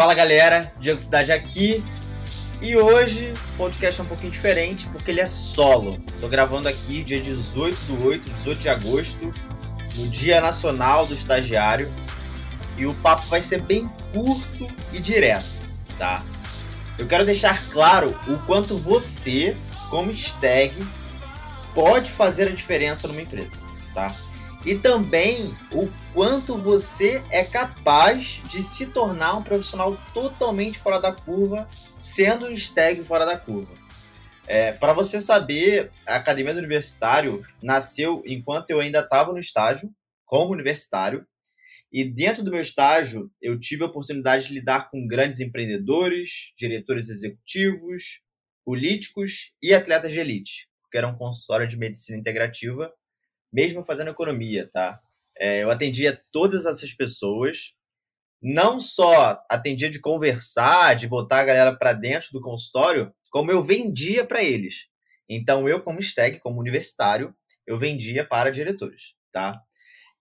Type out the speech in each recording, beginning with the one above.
Fala galera, Diego Cidade aqui. E hoje o podcast é um pouquinho diferente porque ele é solo. Estou gravando aqui dia 18 do 8, 18 de agosto, no Dia Nacional do Estagiário. E o papo vai ser bem curto e direto, tá? Eu quero deixar claro o quanto você, como stag, pode fazer a diferença numa empresa, tá? E também o quanto você é capaz de se tornar um profissional totalmente fora da curva, sendo um stag fora da curva. É, Para você saber, a Academia do Universitário nasceu enquanto eu ainda estava no estágio, como universitário, e dentro do meu estágio, eu tive a oportunidade de lidar com grandes empreendedores, diretores executivos, políticos e atletas de elite, que era um consultório de medicina integrativa, mesmo fazendo economia, tá? É, eu atendia todas essas pessoas, não só atendia de conversar, de botar a galera para dentro do consultório, como eu vendia para eles. Então, eu, como stag, como universitário, eu vendia para diretores, tá?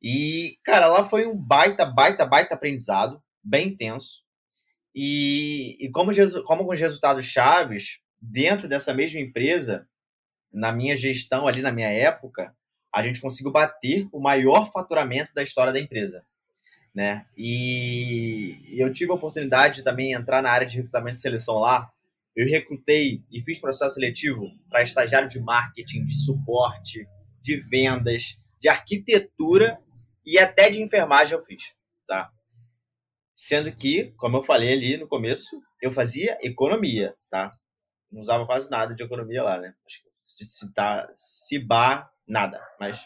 E, cara, lá foi um baita, baita, baita aprendizado, bem intenso. E, e como, como com os resultados chaves, dentro dessa mesma empresa, na minha gestão ali, na minha época, a gente conseguiu bater o maior faturamento da história da empresa. Né? E, eu tive a oportunidade de também entrar na área de recrutamento e seleção lá. Eu recrutei e fiz processo seletivo para estagiário de marketing, de suporte, de vendas, de arquitetura e até de enfermagem eu fiz, tá? Sendo que, como eu falei ali no começo, eu fazia economia, tá? Não usava quase nada de economia lá, né? Acho que se citar Cibar, nada, mas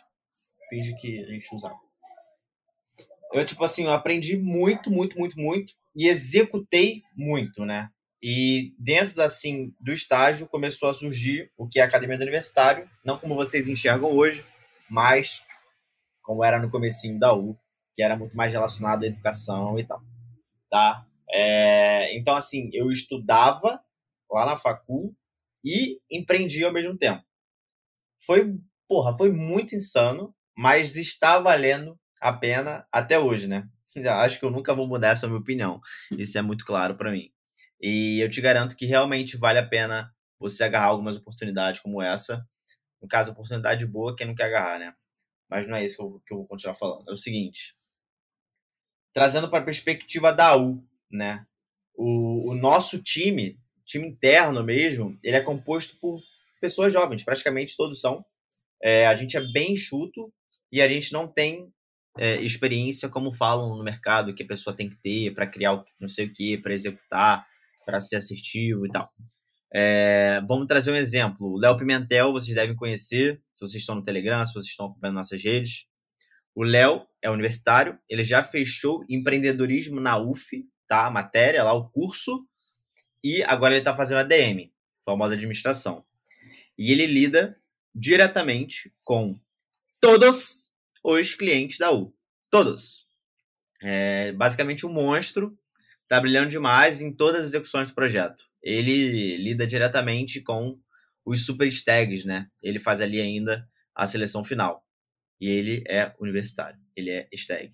finge que a gente usava. Eu, tipo assim, eu aprendi muito, muito, muito, muito e executei muito, né? E dentro, assim, do estágio começou a surgir o que é a Academia do Universitário, não como vocês enxergam hoje, mas como era no comecinho da U, que era muito mais relacionado à educação e tal, tá? É, então, assim, eu estudava lá na facul e empreendia ao mesmo tempo. Foi, porra, foi muito insano, mas está valendo a pena até hoje, né? Acho que eu nunca vou mudar essa minha opinião. Isso é muito claro para mim. E eu te garanto que realmente vale a pena você agarrar algumas oportunidades como essa. No caso, oportunidade boa, quem não quer agarrar, né? mas não é isso que eu, que eu vou continuar falando. É o seguinte, trazendo para a perspectiva da U, né? O, o nosso time, time interno mesmo, ele é composto por pessoas jovens, praticamente todos são. É, a gente é bem enxuto e a gente não tem é, experiência como falam no mercado que a pessoa tem que ter para criar não sei o que, para executar, para ser assertivo e tal. É, vamos trazer um exemplo. O Léo Pimentel, vocês devem conhecer, se vocês estão no Telegram, se vocês estão acompanhando nossas redes. O Léo é universitário, ele já fechou empreendedorismo na UF, tá? A matéria lá, o curso, e agora ele está fazendo a DM, famosa administração. E ele lida diretamente com todos os clientes da U. Todos. É basicamente um monstro, tá brilhando demais em todas as execuções do projeto ele lida diretamente com os super stags, né? Ele faz ali ainda a seleção final. E ele é universitário, ele é stag.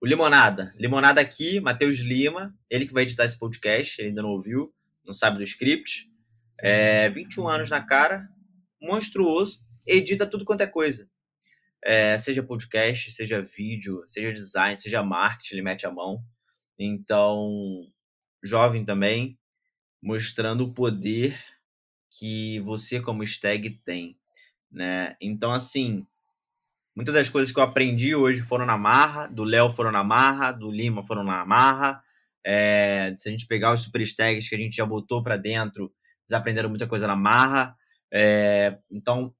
O Limonada. Limonada aqui, Matheus Lima, ele que vai editar esse podcast, ele ainda não ouviu, não sabe do script. É, 21 anos na cara, monstruoso, edita tudo quanto é coisa. É, seja podcast, seja vídeo, seja design, seja marketing, ele mete a mão. Então, jovem também, mostrando o poder que você como stag tem, né? Então assim, muitas das coisas que eu aprendi hoje foram na marra, do Léo foram na marra, do Lima foram na marra. É, se a gente pegar os super stags que a gente já botou para dentro, eles aprenderam muita coisa na marra. É, então,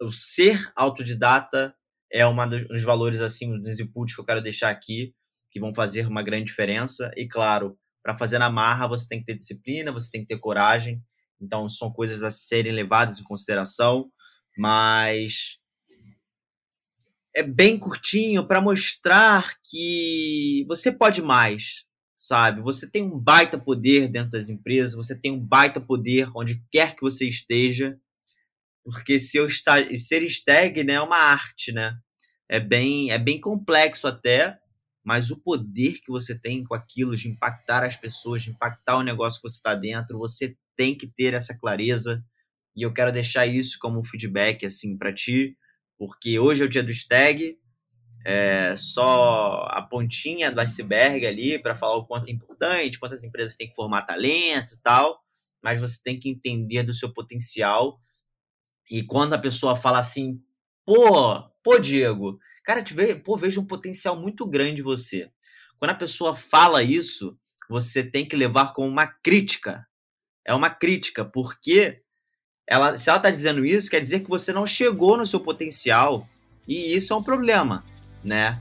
o ser autodidata é um dos valores assim, dos inputs que eu quero deixar aqui, que vão fazer uma grande diferença. E claro, para fazer na marra, você tem que ter disciplina, você tem que ter coragem. Então, são coisas a serem levadas em consideração, mas é bem curtinho para mostrar que você pode mais, sabe? Você tem um baita poder dentro das empresas, você tem um baita poder onde quer que você esteja, porque se eu está, ser stag né, é uma arte, né? É bem, é bem complexo até, mas o poder que você tem com aquilo de impactar as pessoas, de impactar o negócio que você está dentro, você tem que ter essa clareza. E eu quero deixar isso como feedback assim para ti, porque hoje é o dia do stag, é só a pontinha do iceberg ali para falar o quanto é importante, quantas empresas têm que formar talentos e tal, mas você tem que entender do seu potencial. E quando a pessoa fala assim, pô, pô, Diego, cara, te vejo, pô, vejo um potencial muito grande em você. Quando a pessoa fala isso, você tem que levar como uma crítica. É uma crítica, porque ela, se ela está dizendo isso, quer dizer que você não chegou no seu potencial. E isso é um problema né?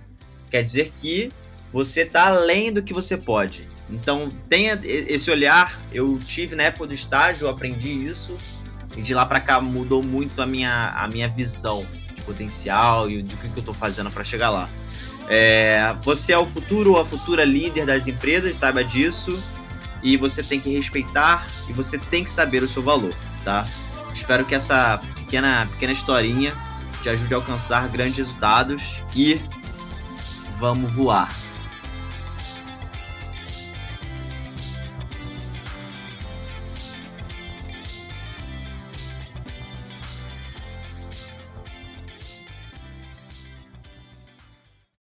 Quer dizer que você está além do que você pode. Então, tenha esse olhar. Eu tive na época do estágio, aprendi isso. E de lá para cá mudou muito a minha, a minha visão de potencial e do que, que eu estou fazendo para chegar lá. É, você é o futuro ou a futura líder das empresas, saiba disso. E você tem que respeitar e você tem que saber o seu valor, tá? Espero que essa pequena, pequena historinha te ajude a alcançar grandes resultados e vamos voar.